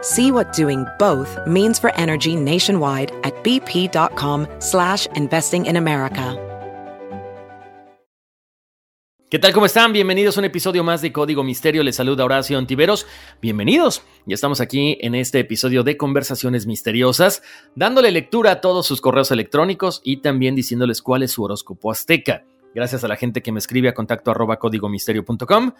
See what doing both means for energy nationwide at bp.com slash investing in America. ¿Qué tal? ¿Cómo están? Bienvenidos a un episodio más de Código Misterio. Les saluda Horacio Antiveros. Bienvenidos. Ya estamos aquí en este episodio de Conversaciones Misteriosas, dándole lectura a todos sus correos electrónicos y también diciéndoles cuál es su horóscopo azteca. Gracias a la gente que me escribe a contacto arroba códigomisterio.com.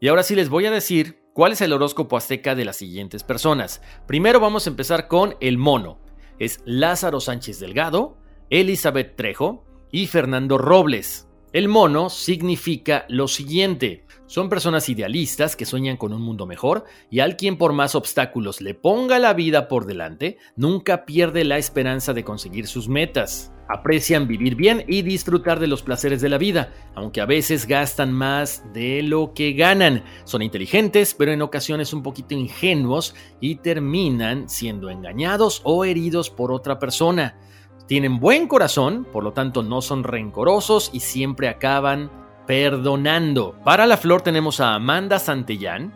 Y ahora sí les voy a decir cuál es el horóscopo azteca de las siguientes personas. Primero vamos a empezar con el mono. Es Lázaro Sánchez Delgado, Elizabeth Trejo y Fernando Robles. El mono significa lo siguiente. Son personas idealistas que sueñan con un mundo mejor y al quien por más obstáculos le ponga la vida por delante, nunca pierde la esperanza de conseguir sus metas. Aprecian vivir bien y disfrutar de los placeres de la vida, aunque a veces gastan más de lo que ganan. Son inteligentes, pero en ocasiones un poquito ingenuos y terminan siendo engañados o heridos por otra persona. Tienen buen corazón, por lo tanto no son rencorosos y siempre acaban perdonando. Para la flor tenemos a Amanda Santellán,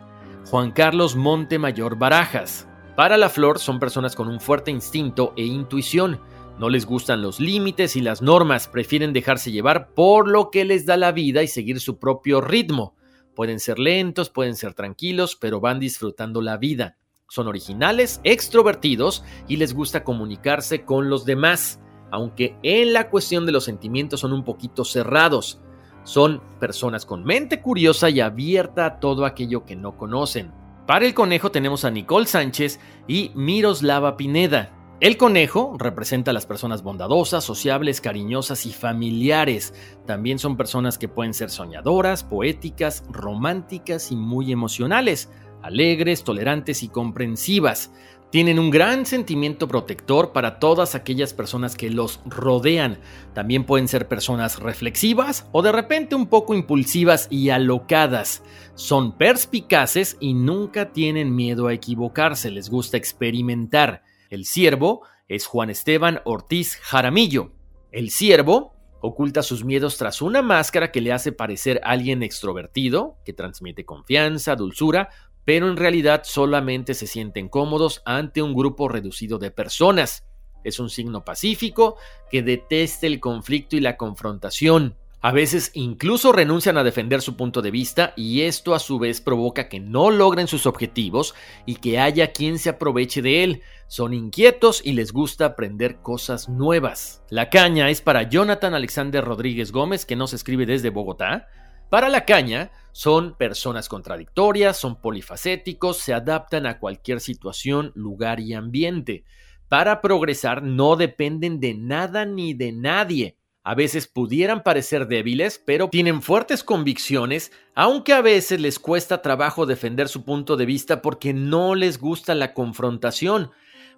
Juan Carlos Montemayor Barajas. Para la flor son personas con un fuerte instinto e intuición. No les gustan los límites y las normas, prefieren dejarse llevar por lo que les da la vida y seguir su propio ritmo. Pueden ser lentos, pueden ser tranquilos, pero van disfrutando la vida. Son originales, extrovertidos y les gusta comunicarse con los demás, aunque en la cuestión de los sentimientos son un poquito cerrados. Son personas con mente curiosa y abierta a todo aquello que no conocen. Para el conejo tenemos a Nicole Sánchez y Miroslava Pineda. El conejo representa a las personas bondadosas, sociables, cariñosas y familiares. También son personas que pueden ser soñadoras, poéticas, románticas y muy emocionales alegres, tolerantes y comprensivas. Tienen un gran sentimiento protector para todas aquellas personas que los rodean. También pueden ser personas reflexivas o de repente un poco impulsivas y alocadas. Son perspicaces y nunca tienen miedo a equivocarse, les gusta experimentar. El siervo es Juan Esteban Ortiz Jaramillo. El siervo oculta sus miedos tras una máscara que le hace parecer alguien extrovertido, que transmite confianza, dulzura, pero en realidad solamente se sienten cómodos ante un grupo reducido de personas. Es un signo pacífico que detesta el conflicto y la confrontación. A veces incluso renuncian a defender su punto de vista y esto a su vez provoca que no logren sus objetivos y que haya quien se aproveche de él. Son inquietos y les gusta aprender cosas nuevas. La caña es para Jonathan Alexander Rodríguez Gómez que nos escribe desde Bogotá. Para la caña, son personas contradictorias, son polifacéticos, se adaptan a cualquier situación, lugar y ambiente. Para progresar no dependen de nada ni de nadie. A veces pudieran parecer débiles, pero tienen fuertes convicciones, aunque a veces les cuesta trabajo defender su punto de vista porque no les gusta la confrontación.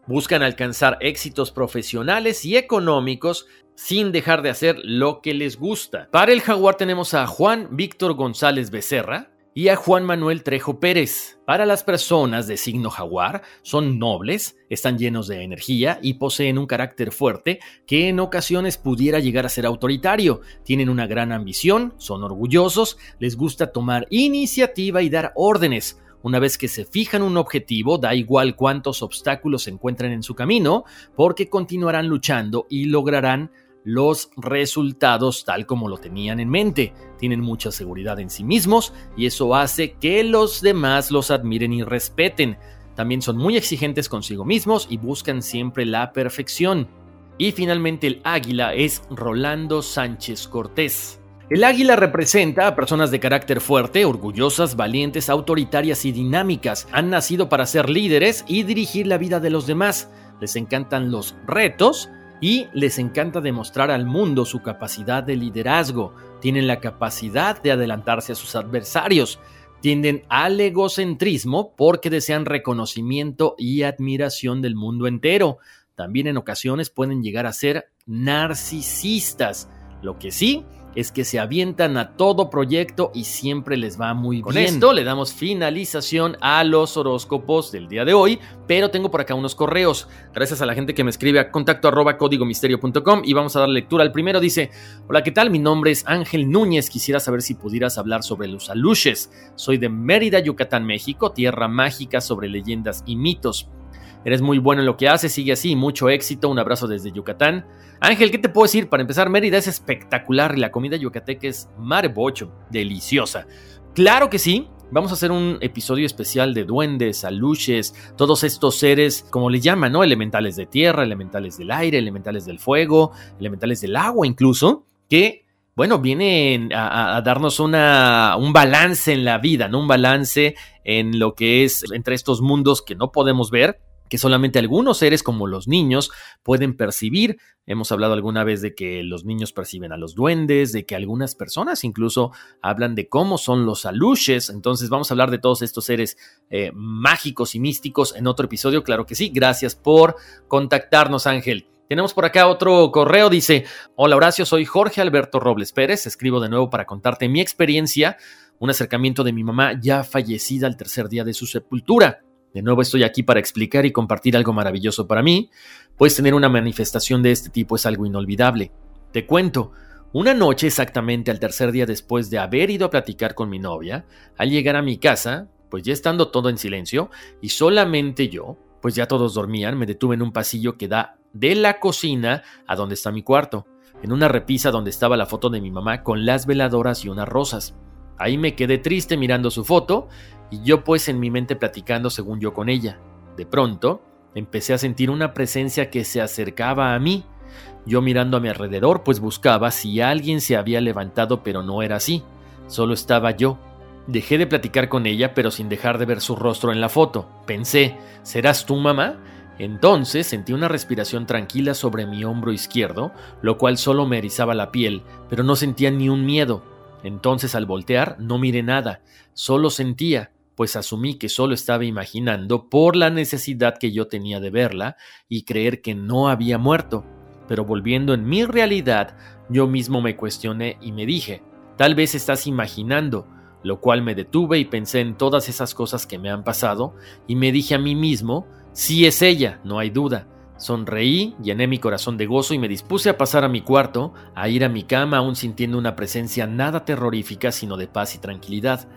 Buscan alcanzar éxitos profesionales y económicos sin dejar de hacer lo que les gusta. Para el jaguar tenemos a Juan Víctor González Becerra y a Juan Manuel Trejo Pérez. Para las personas de signo jaguar, son nobles, están llenos de energía y poseen un carácter fuerte que en ocasiones pudiera llegar a ser autoritario. Tienen una gran ambición, son orgullosos, les gusta tomar iniciativa y dar órdenes. Una vez que se fijan un objetivo, da igual cuántos obstáculos se encuentren en su camino, porque continuarán luchando y lograrán los resultados tal como lo tenían en mente. Tienen mucha seguridad en sí mismos y eso hace que los demás los admiren y respeten. También son muy exigentes consigo mismos y buscan siempre la perfección. Y finalmente el águila es Rolando Sánchez Cortés. El águila representa a personas de carácter fuerte, orgullosas, valientes, autoritarias y dinámicas. Han nacido para ser líderes y dirigir la vida de los demás. Les encantan los retos y les encanta demostrar al mundo su capacidad de liderazgo. Tienen la capacidad de adelantarse a sus adversarios. Tienden al egocentrismo porque desean reconocimiento y admiración del mundo entero. También en ocasiones pueden llegar a ser narcisistas. Lo que sí es que se avientan a todo proyecto y siempre les va muy bien. Con esto le damos finalización a los horóscopos del día de hoy, pero tengo por acá unos correos. Gracias a la gente que me escribe a contacto arroba códigomisterio.com y vamos a dar lectura al primero. Dice, hola, ¿qué tal? Mi nombre es Ángel Núñez. Quisiera saber si pudieras hablar sobre los aluches. Soy de Mérida, Yucatán, México, tierra mágica sobre leyendas y mitos. Eres muy bueno en lo que haces, sigue así, mucho éxito, un abrazo desde Yucatán. Ángel, ¿qué te puedo decir? Para empezar, Mérida es espectacular y la comida yucateca es marebocho, deliciosa. Claro que sí, Vamos a hacer un episodio especial de duendes, aluches, todos estos seres, como le llaman, ¿no? Elementales de tierra, elementales del aire, elementales del fuego, elementales del agua incluso, que, bueno, vienen a, darnos una, un balance en la vida, ¿no? Un balance en lo que es entre estos mundos que no podemos ver, que solamente algunos seres como los niños pueden percibir. Hemos hablado alguna vez de que los niños perciben a los duendes, de que algunas personas incluso hablan de cómo son los aluches. Entonces vamos a hablar de todos estos seres eh, mágicos y místicos en otro episodio. Claro que sí. Gracias por contactarnos, Ángel. Tenemos por acá otro correo, dice, hola Horacio, soy Jorge Alberto Robles Pérez, escribo de nuevo para contarte mi experiencia, un acercamiento de mi mamá ya fallecida al tercer día de su sepultura. De nuevo estoy aquí para explicar y compartir algo maravilloso para mí, pues tener una manifestación de este tipo es algo inolvidable. Te cuento, una noche exactamente al tercer día después de haber ido a platicar con mi novia, al llegar a mi casa, pues ya estando todo en silencio y solamente yo, pues ya todos dormían, me detuve en un pasillo que da de la cocina a donde está mi cuarto, en una repisa donde estaba la foto de mi mamá con las veladoras y unas rosas. Ahí me quedé triste mirando su foto y yo pues en mi mente platicando según yo con ella. De pronto, empecé a sentir una presencia que se acercaba a mí. Yo mirando a mi alrededor pues buscaba si alguien se había levantado pero no era así, solo estaba yo. Dejé de platicar con ella pero sin dejar de ver su rostro en la foto. Pensé, ¿serás tú mamá? Entonces sentí una respiración tranquila sobre mi hombro izquierdo, lo cual solo me erizaba la piel, pero no sentía ni un miedo. Entonces al voltear no miré nada, solo sentía, pues asumí que solo estaba imaginando por la necesidad que yo tenía de verla y creer que no había muerto. Pero volviendo en mi realidad, yo mismo me cuestioné y me dije, tal vez estás imaginando, lo cual me detuve y pensé en todas esas cosas que me han pasado y me dije a mí mismo, sí es ella, no hay duda, Sonreí, llené mi corazón de gozo y me dispuse a pasar a mi cuarto, a ir a mi cama aún sintiendo una presencia nada terrorífica sino de paz y tranquilidad.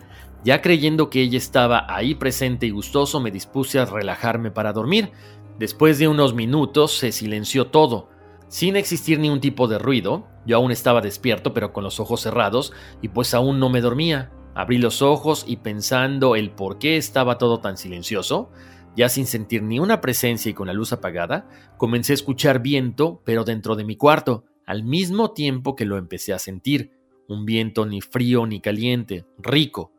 Ya creyendo que ella estaba ahí presente y gustoso, me dispuse a relajarme para dormir. Después de unos minutos se silenció todo, sin existir ni un tipo de ruido. Yo aún estaba despierto pero con los ojos cerrados y pues aún no me dormía. Abrí los ojos y pensando el por qué estaba todo tan silencioso, ya sin sentir ni una presencia y con la luz apagada, comencé a escuchar viento, pero dentro de mi cuarto, al mismo tiempo que lo empecé a sentir, un viento ni frío ni caliente, rico,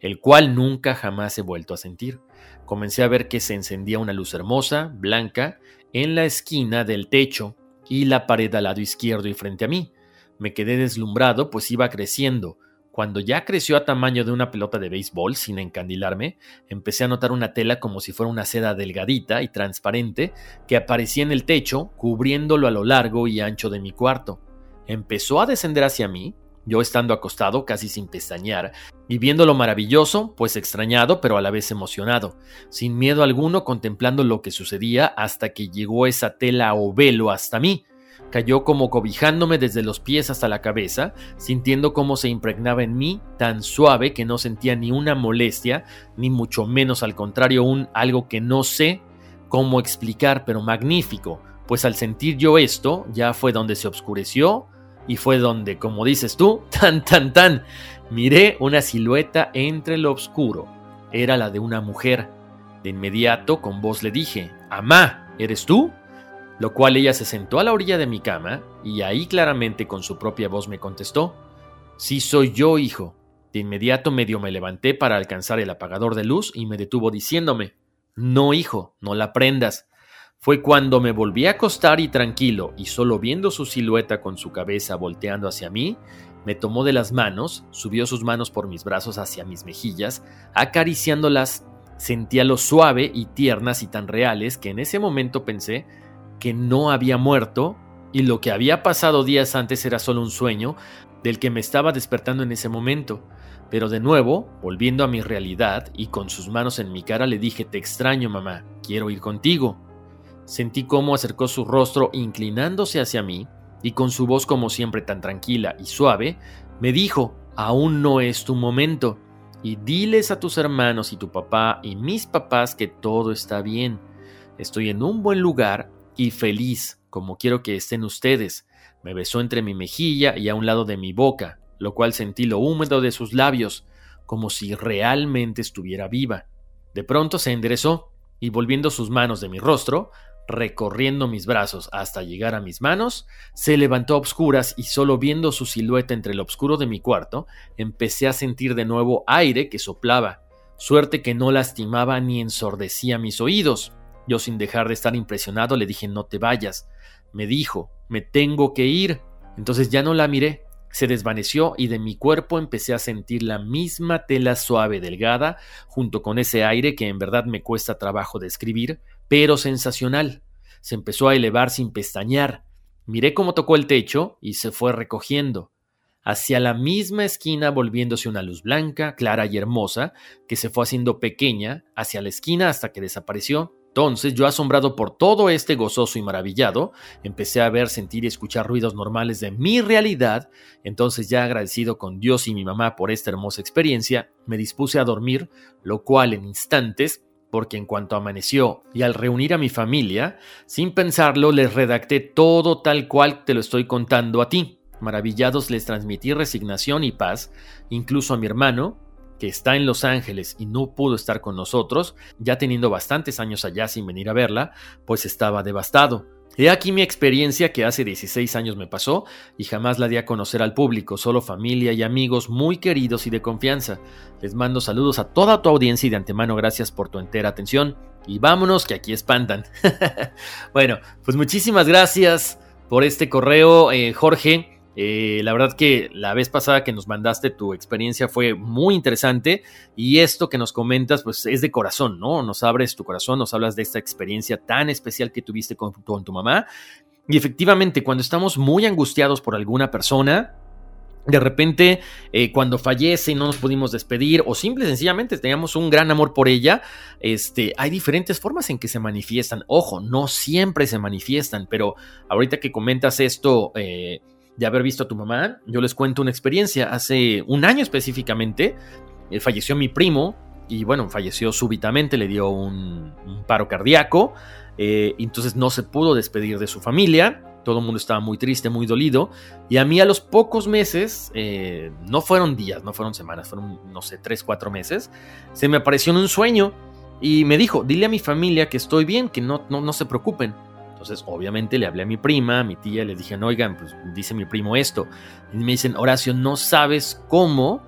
el cual nunca jamás he vuelto a sentir. Comencé a ver que se encendía una luz hermosa, blanca, en la esquina del techo y la pared al lado izquierdo y frente a mí. Me quedé deslumbrado, pues iba creciendo, cuando ya creció a tamaño de una pelota de béisbol sin encandilarme, empecé a notar una tela como si fuera una seda delgadita y transparente que aparecía en el techo, cubriéndolo a lo largo y ancho de mi cuarto. Empezó a descender hacia mí, yo estando acostado casi sin pestañear, y viendo maravilloso, pues extrañado, pero a la vez emocionado, sin miedo alguno contemplando lo que sucedía hasta que llegó esa tela o velo hasta mí, cayó como cobijándome desde los pies hasta la cabeza, sintiendo cómo se impregnaba en mí tan suave que no sentía ni una molestia, ni mucho menos al contrario un algo que no sé cómo explicar, pero magnífico, pues al sentir yo esto ya fue donde se oscureció y fue donde, como dices tú, tan tan tan, miré una silueta entre lo oscuro. Era la de una mujer. De inmediato con voz le dije, Amá, ¿eres tú? Lo cual ella se sentó a la orilla de mi cama y ahí claramente con su propia voz me contestó, Sí soy yo, hijo. De inmediato medio me levanté para alcanzar el apagador de luz y me detuvo diciéndome, No, hijo, no la prendas. Fue cuando me volví a acostar y tranquilo, y solo viendo su silueta con su cabeza volteando hacia mí, me tomó de las manos, subió sus manos por mis brazos hacia mis mejillas, acariciándolas, sentía lo suave y tiernas y tan reales que en ese momento pensé que no había muerto y lo que había pasado días antes era solo un sueño del que me estaba despertando en ese momento. Pero de nuevo, volviendo a mi realidad y con sus manos en mi cara le dije, te extraño mamá, quiero ir contigo. Sentí cómo acercó su rostro inclinándose hacia mí y con su voz como siempre tan tranquila y suave, me dijo, aún no es tu momento, y diles a tus hermanos y tu papá y mis papás que todo está bien. Estoy en un buen lugar y feliz, como quiero que estén ustedes. Me besó entre mi mejilla y a un lado de mi boca, lo cual sentí lo húmedo de sus labios, como si realmente estuviera viva. De pronto se enderezó y volviendo sus manos de mi rostro, recorriendo mis brazos hasta llegar a mis manos, se levantó a obscuras y solo viendo su silueta entre el oscuro de mi cuarto, empecé a sentir de nuevo aire que soplaba, suerte que no lastimaba ni ensordecía mis oídos. Yo sin dejar de estar impresionado le dije no te vayas. Me dijo, me tengo que ir. Entonces ya no la miré, se desvaneció y de mi cuerpo empecé a sentir la misma tela suave delgada, junto con ese aire que en verdad me cuesta trabajo describir, pero sensacional. Se empezó a elevar sin pestañear. Miré cómo tocó el techo y se fue recogiendo. Hacia la misma esquina volviéndose una luz blanca, clara y hermosa, que se fue haciendo pequeña, hacia la esquina hasta que desapareció. Entonces yo asombrado por todo este gozoso y maravillado, empecé a ver, sentir y escuchar ruidos normales de mi realidad, entonces ya agradecido con Dios y mi mamá por esta hermosa experiencia, me dispuse a dormir, lo cual en instantes, porque en cuanto amaneció y al reunir a mi familia, sin pensarlo les redacté todo tal cual te lo estoy contando a ti. Maravillados les transmití resignación y paz, incluso a mi hermano, que está en Los Ángeles y no pudo estar con nosotros, ya teniendo bastantes años allá sin venir a verla, pues estaba devastado. He aquí mi experiencia que hace 16 años me pasó y jamás la di a conocer al público, solo familia y amigos muy queridos y de confianza. Les mando saludos a toda tu audiencia y de antemano gracias por tu entera atención y vámonos que aquí espantan. bueno, pues muchísimas gracias por este correo, eh, Jorge. Eh, la verdad que la vez pasada que nos mandaste tu experiencia fue muy interesante y esto que nos comentas pues es de corazón, ¿no? Nos abres tu corazón, nos hablas de esta experiencia tan especial que tuviste con, tu mamá y efectivamente cuando estamos muy angustiados por alguna persona, de repente, eh, cuando fallece y no nos pudimos despedir, o simple y sencillamente teníamos un gran amor por ella, este, hay diferentes formas en que se manifiestan. Ojo, no siempre se manifiestan, pero ahorita que comentas esto, eh, de haber visto a tu mamá, yo les cuento una experiencia. Hace un año específicamente, eh, falleció mi primo y bueno, falleció súbitamente, le dio un, paro cardíaco, eh, entonces no se pudo despedir de su familia. Todo el mundo estaba muy triste, muy dolido. Y a mí a los pocos meses, eh, no fueron días, no fueron semanas, fueron, no sé, tres, cuatro meses, se me apareció en un sueño y me dijo, dile a mi familia que estoy bien, que no, no, no se preocupen. Entonces, obviamente le hablé a mi prima, a mi tía, le dije, oigan, pues dice mi primo esto. Y me dicen, Horacio, no sabes cómo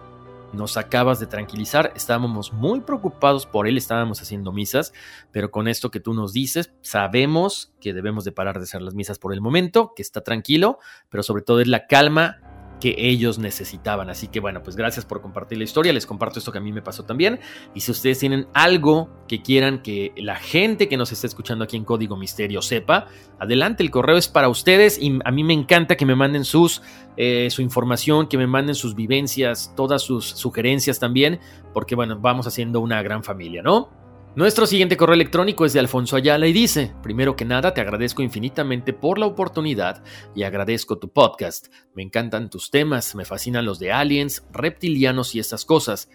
nos acabas de tranquilizar. Estábamos muy preocupados por él, estábamos haciendo misas, pero con esto que tú nos dices, sabemos que debemos de parar de hacer las misas por el momento, que está tranquilo, pero sobre todo es la calma que ellos necesitaban. Así que bueno, pues gracias por compartir la historia. Les comparto esto que a mí me pasó también. Y si ustedes tienen algo que quieran que la gente que nos está escuchando aquí en Código Misterio sepa, adelante, el correo es para ustedes y a mí me encanta que me manden sus, eh, su información, que me manden sus vivencias, todas sus sugerencias también, porque bueno, vamos haciendo una gran familia, ¿no? Nuestro siguiente correo electrónico es de Alfonso Ayala y dice, primero que nada te agradezco infinitamente por la oportunidad y agradezco tu podcast. Me encantan tus temas, me fascinan los de aliens, reptilianos y estas cosas.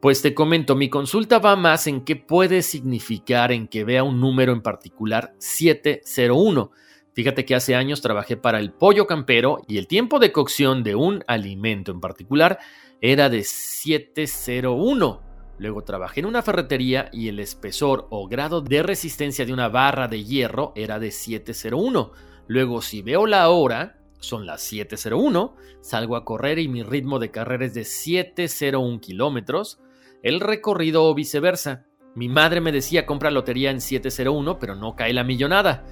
Pues te comento, mi consulta va más en qué puede significar en que vea un número en particular 701. Fíjate que hace años trabajé para el pollo campero y el tiempo de cocción de un alimento en particular era de 701 Luego trabajé en una ferretería y el espesor o grado de resistencia de una barra de hierro era de 701. Luego si veo la hora, son las 701, salgo a correr y mi ritmo de carrera es de 701 kilómetros, el recorrido o viceversa. Mi madre me decía compra lotería en 701, pero no cae la millonada.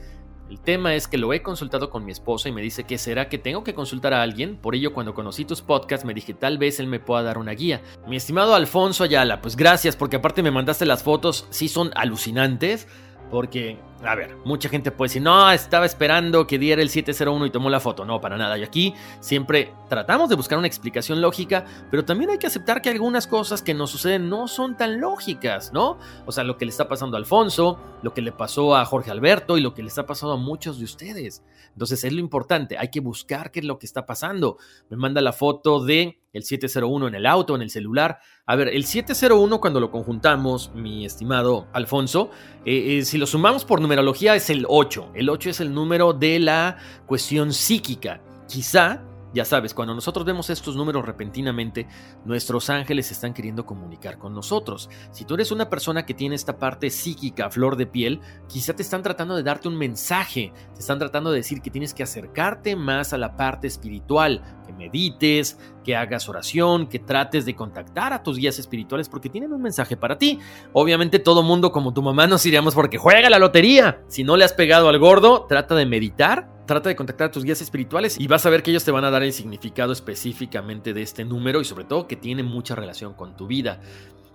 El tema es que lo he consultado con mi esposa y me dice que será que tengo que consultar a alguien. Por ello, cuando conocí tus podcasts, me dije tal vez él me pueda dar una guía. Mi estimado Alfonso Ayala, pues gracias porque aparte me mandaste las fotos, sí son alucinantes. Porque, a ver, mucha gente puede decir, no, estaba esperando que diera el 701 y tomó la foto. No, para nada. Y aquí siempre tratamos de buscar una explicación lógica, pero también hay que aceptar que algunas cosas que nos suceden no son tan lógicas, ¿no? O sea, lo que le está pasando a Alfonso, lo que le pasó a Jorge Alberto y lo que le está pasando a muchos de ustedes. Entonces es lo importante, hay que buscar qué es lo que está pasando. Me manda la foto de el 701 en el auto, en el celular. A ver, el 701 cuando lo conjuntamos, mi estimado Alfonso, eh, eh, si lo sumamos por numerología es el 8. El 8 es el número de la cuestión psíquica. Quizá ya sabes, cuando nosotros vemos estos números repentinamente, nuestros ángeles están queriendo comunicar con nosotros. Si tú eres una persona que tiene esta parte psíquica, flor de piel, quizá te están tratando de darte un mensaje, te están tratando de decir que tienes que acercarte más a la parte espiritual, que medites, que hagas oración, que trates de contactar a tus guías espirituales porque tienen un mensaje para ti. Obviamente todo mundo como tu mamá nos iríamos porque juega la lotería. Si no le has pegado al gordo, trata de meditar Trata de contactar a tus guías espirituales y vas a ver que ellos te van a dar el significado específicamente de este número y sobre todo que tiene mucha relación con tu vida.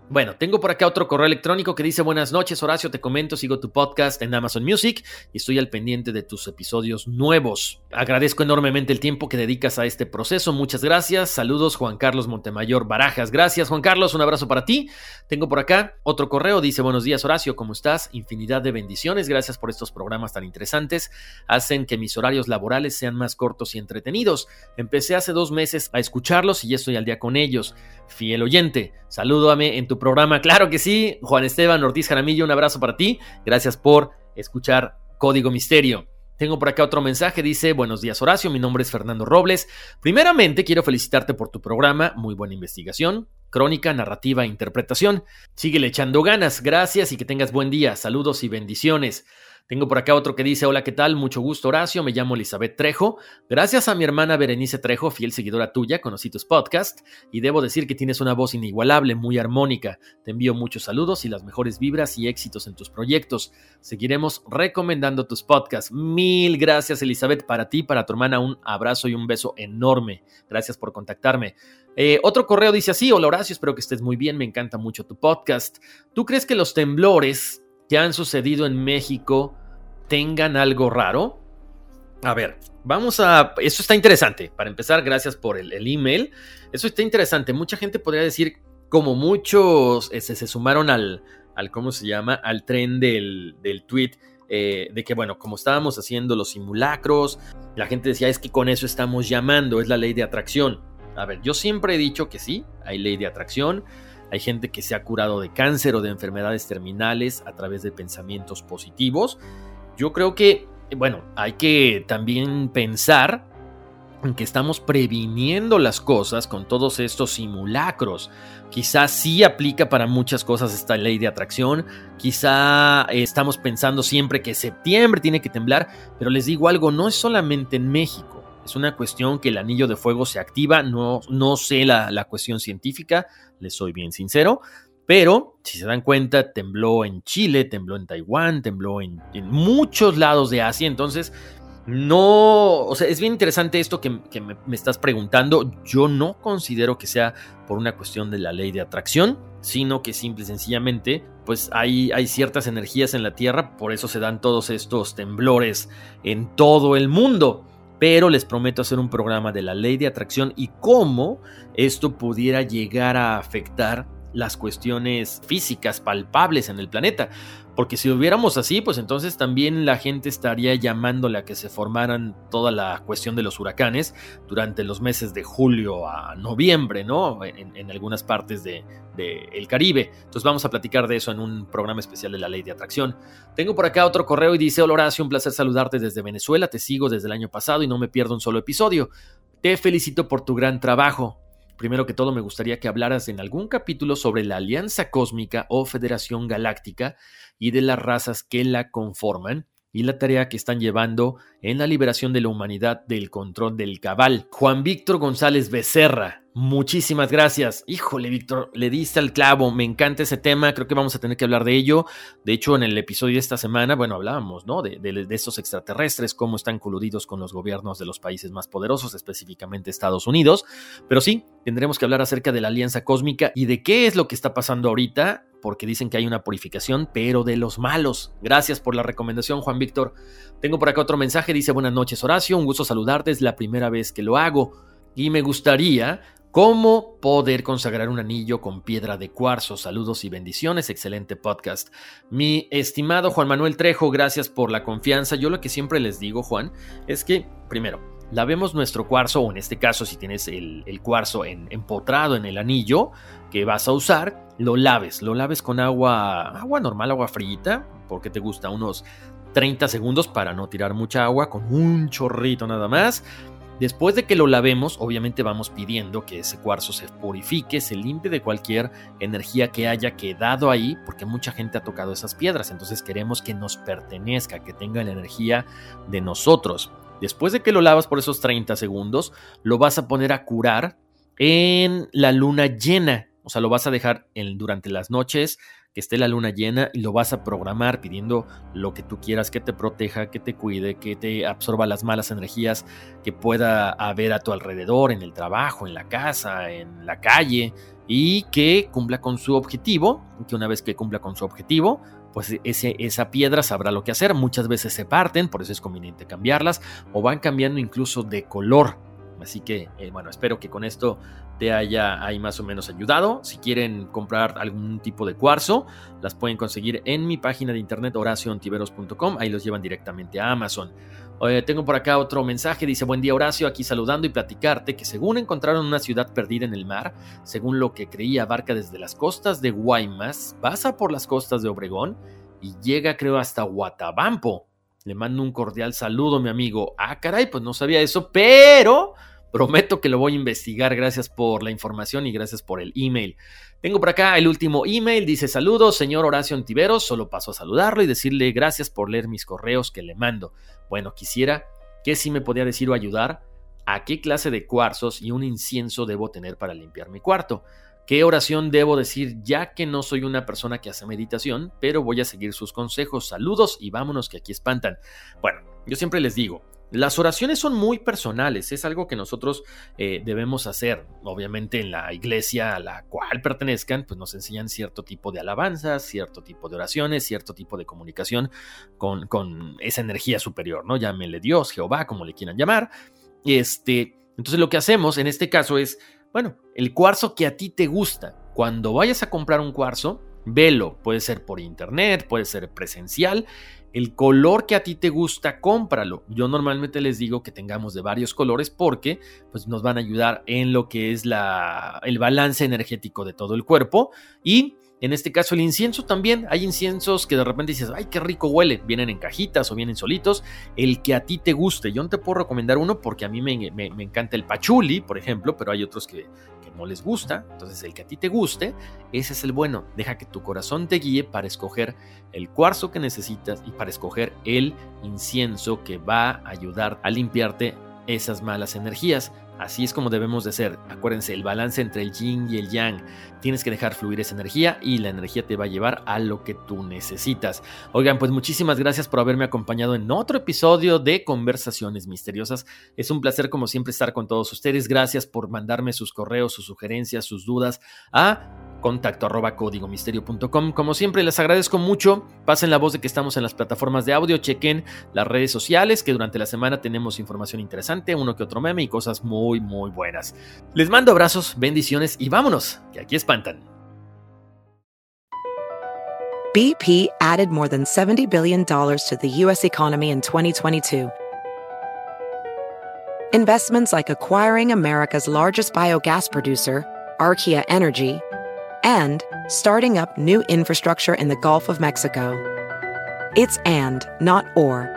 Bueno, tengo por acá otro correo electrónico que dice buenas noches Horacio, te comento, sigo tu podcast en Amazon Music y estoy al pendiente de tus episodios nuevos. Agradezco enormemente el tiempo que dedicas a este proceso, muchas gracias. Saludos Juan Carlos Montemayor Barajas, gracias Juan Carlos, un abrazo para ti. Tengo por acá otro correo, dice buenos días Horacio, ¿cómo estás? Infinidad de bendiciones, gracias por estos programas tan interesantes, hacen que mis horarios laborales sean más cortos y entretenidos. Empecé hace dos meses a escucharlos y ya estoy al día con ellos. Fiel oyente, salúdame en tu programa. Claro que sí, Juan Esteban Ortiz Jaramillo, un abrazo para ti. Gracias por escuchar Código Misterio. Tengo por acá otro mensaje, dice, buenos días Horacio, mi nombre es Fernando Robles. Primeramente quiero felicitarte por tu programa, muy buena investigación, crónica, narrativa e interpretación. Síguele echando ganas, gracias y que tengas buen día, saludos y bendiciones. Tengo por acá otro que dice, hola, ¿qué tal? Mucho gusto, Horacio, me llamo Elizabeth Trejo. Gracias a mi hermana Berenice Trejo, fiel seguidora tuya, conocí tus podcasts y debo decir que tienes una voz inigualable, muy armónica. Te envío muchos saludos y las mejores vibras y éxitos en tus proyectos. Seguiremos recomendando tus podcasts. Mil gracias, Elizabeth, para ti, para tu hermana, un abrazo y un beso enorme. Gracias por contactarme. Eh, otro correo dice así, hola Horacio, espero que estés muy bien, me encanta mucho tu podcast. ¿Tú crees que los temblores que han sucedido en México tengan algo raro? A ver, vamos a... Eso está interesante. Para empezar, gracias por el, email. Eso está interesante. Mucha gente podría decir, como muchos eh, se sumaron al, al, ¿cómo se llama? Al tren del, del tweet. Eh, de que, bueno, como estábamos haciendo los simulacros, la gente decía, es que con eso estamos llamando, es la ley de atracción. A ver, yo siempre he dicho que sí, hay ley de atracción. Hay gente que se ha curado de cáncer o de enfermedades terminales a través de pensamientos positivos. Yo creo que, bueno, hay que también pensar en que estamos previniendo las cosas con todos estos simulacros. Quizás sí aplica para muchas cosas esta ley de atracción, quizá estamos pensando siempre que septiembre tiene que temblar, pero les digo algo, no es solamente en México. Es una cuestión que el anillo de fuego se activa, no, no sé la, la cuestión científica, les soy bien sincero, pero si se dan cuenta, tembló en Chile, tembló en Taiwán, tembló en, muchos lados de Asia, entonces no, o sea, es bien interesante esto que, me, me, estás preguntando. Yo no considero que sea por una cuestión de la ley de atracción, sino que simple y sencillamente, pues hay, hay ciertas energías en la Tierra, por eso se dan todos estos temblores en todo el mundo pero les prometo hacer un programa de la ley de atracción y cómo esto pudiera llegar a afectar las cuestiones físicas palpables en el planeta. Porque si hubiéramos así, pues entonces también la gente estaría llamándole a que se formaran toda la cuestión de los huracanes durante los meses de julio a noviembre, ¿no? En, algunas partes del de, el Caribe. Entonces vamos a platicar de eso en un programa especial de la ley de atracción. Tengo por acá otro correo y dice, hola Horacio, un placer saludarte desde Venezuela, te sigo desde el año pasado y no me pierdo un solo episodio. Te felicito por tu gran trabajo. Primero que todo, me gustaría que hablaras en algún capítulo sobre la Alianza Cósmica o Federación Galáctica y de las razas que la conforman y la tarea que están llevando en la liberación de la humanidad del control del cabal. Juan Víctor González Becerra, Muchísimas gracias. Híjole, Víctor, le diste al clavo. Me encanta ese tema. Creo que vamos a tener que hablar de ello. De hecho, en el episodio de esta semana, bueno, hablábamos, ¿no? De, de, estos extraterrestres, cómo están coludidos con los gobiernos de los países más poderosos, específicamente Estados Unidos. Pero sí, tendremos que hablar acerca de la alianza cósmica y de qué es lo que está pasando ahorita, porque dicen que hay una purificación, pero de los malos. Gracias por la recomendación, Juan Víctor. Tengo por acá otro mensaje. Dice: Buenas noches, Horacio. Un gusto saludarte. Es la primera vez que lo hago. Y me gustaría ¿Cómo poder consagrar un anillo con piedra de cuarzo? Saludos y bendiciones, excelente podcast. Mi estimado Juan Manuel Trejo, gracias por la confianza. Yo lo que siempre les digo, Juan, es que, primero, lavemos nuestro cuarzo, o en este caso, si tienes el, cuarzo empotrado en el anillo que vas a usar, lo laves, lo laves con agua, agua normal, agua fríita, porque te gusta unos 30 segundos para no tirar mucha agua, con un chorrito nada más Después de que lo lavemos, obviamente vamos pidiendo que ese cuarzo se purifique, se limpie de cualquier energía que haya quedado ahí, porque mucha gente ha tocado esas piedras, entonces queremos que nos pertenezca, que tenga la energía de nosotros. Después de que lo lavas por esos 30 segundos, lo vas a poner a curar en la luna llena. O sea, lo vas a dejar en, durante las noches que esté la luna llena y lo vas a programar pidiendo lo que tú quieras, que te proteja, que te cuide, que te absorba las malas energías que pueda haber a tu alrededor, en el trabajo, en la casa, en la calle, y que cumpla con su objetivo, que una vez que cumpla con su objetivo, pues ese, esa piedra sabrá lo que hacer. Muchas veces se parten, por eso es conveniente cambiarlas, o van cambiando incluso de color. Así que, eh, bueno, espero que con esto te haya ahí más o menos ayudado. Si quieren comprar algún tipo de cuarzo, las pueden conseguir en mi página de internet horaciontiveros.com. Ahí los llevan directamente a Amazon. tengo por acá otro mensaje. Dice: Buen día, Horacio. Aquí saludando y platicarte que según encontraron una ciudad perdida en el mar, según lo que creía abarca desde las costas de Guaymas, pasa por las costas de Obregón y llega, creo, hasta Guatabampo. Le mando un cordial saludo, mi amigo. Ah, caray, pues no sabía eso, pero Prometo que lo voy a investigar. Gracias por la información y gracias por el email. Tengo por acá el último email. Dice saludos, señor Horacio Antiveros. Solo paso a saludarlo y decirle gracias por leer mis correos que le mando. Bueno, quisiera que si me podía decir o ayudar a qué clase de cuarzos y un incienso debo tener para limpiar mi cuarto. ¿Qué oración debo decir ya que no soy una persona que hace meditación, pero voy a seguir sus consejos? Saludos y vámonos que aquí espantan. Bueno, yo siempre les digo, las oraciones son muy personales, es algo que nosotros eh, debemos hacer. Obviamente en la iglesia a la cual pertenezcan, pues nos enseñan cierto tipo de alabanzas, cierto tipo de oraciones, cierto tipo de comunicación con, con esa energía superior, ¿no? Llámenle Dios, Jehová, como le quieran llamar. Este, entonces lo que hacemos en este caso es, bueno, el cuarzo que a ti te gusta. Cuando vayas a comprar un cuarzo, velo, puede ser por internet, puede ser presencial el color que a ti te gusta, cómpralo. Yo normalmente les digo que tengamos de varios colores porque pues, nos van a ayudar en lo que es la, el balance energético de todo el cuerpo y en este caso el incienso también. Hay inciensos que de repente dices, ay, qué rico huele. Vienen en cajitas o vienen solitos. El que a ti te guste. Yo no te puedo recomendar uno porque a mí me, me encanta el pachuli, por ejemplo, pero hay otros que, no les gusta. Entonces el que a ti te guste, ese es el bueno. Deja que tu corazón te guíe para escoger el cuarzo que necesitas y para escoger el incienso que va a ayudar a limpiarte esas malas energías. Así es como debemos de ser. Acuérdense, el balance entre el yin y el yang. Tienes que dejar fluir esa energía y la energía te va a llevar a lo que tú necesitas. Oigan, pues muchísimas gracias por haberme acompañado en otro episodio de Conversaciones Misteriosas. Es un placer como siempre estar con todos ustedes. Gracias por mandarme sus correos, sus sugerencias, sus dudas a contacto arroba códigomisterio.com. Como siempre, les agradezco mucho. Pasen la voz de que estamos en las plataformas de audio, chequen las redes sociales, que durante la semana tenemos información interesante, uno que otro meme y cosas muy, muy buenas. Les mando abrazos, bendiciones y vámonos, que aquí espantan. BP added more than $70 billion to the U.S. economy in 2022. Investments like acquiring America's largest biogas producer, Archaea Energy, and starting up new infrastructure in the Gulf of Mexico. It's and, not or.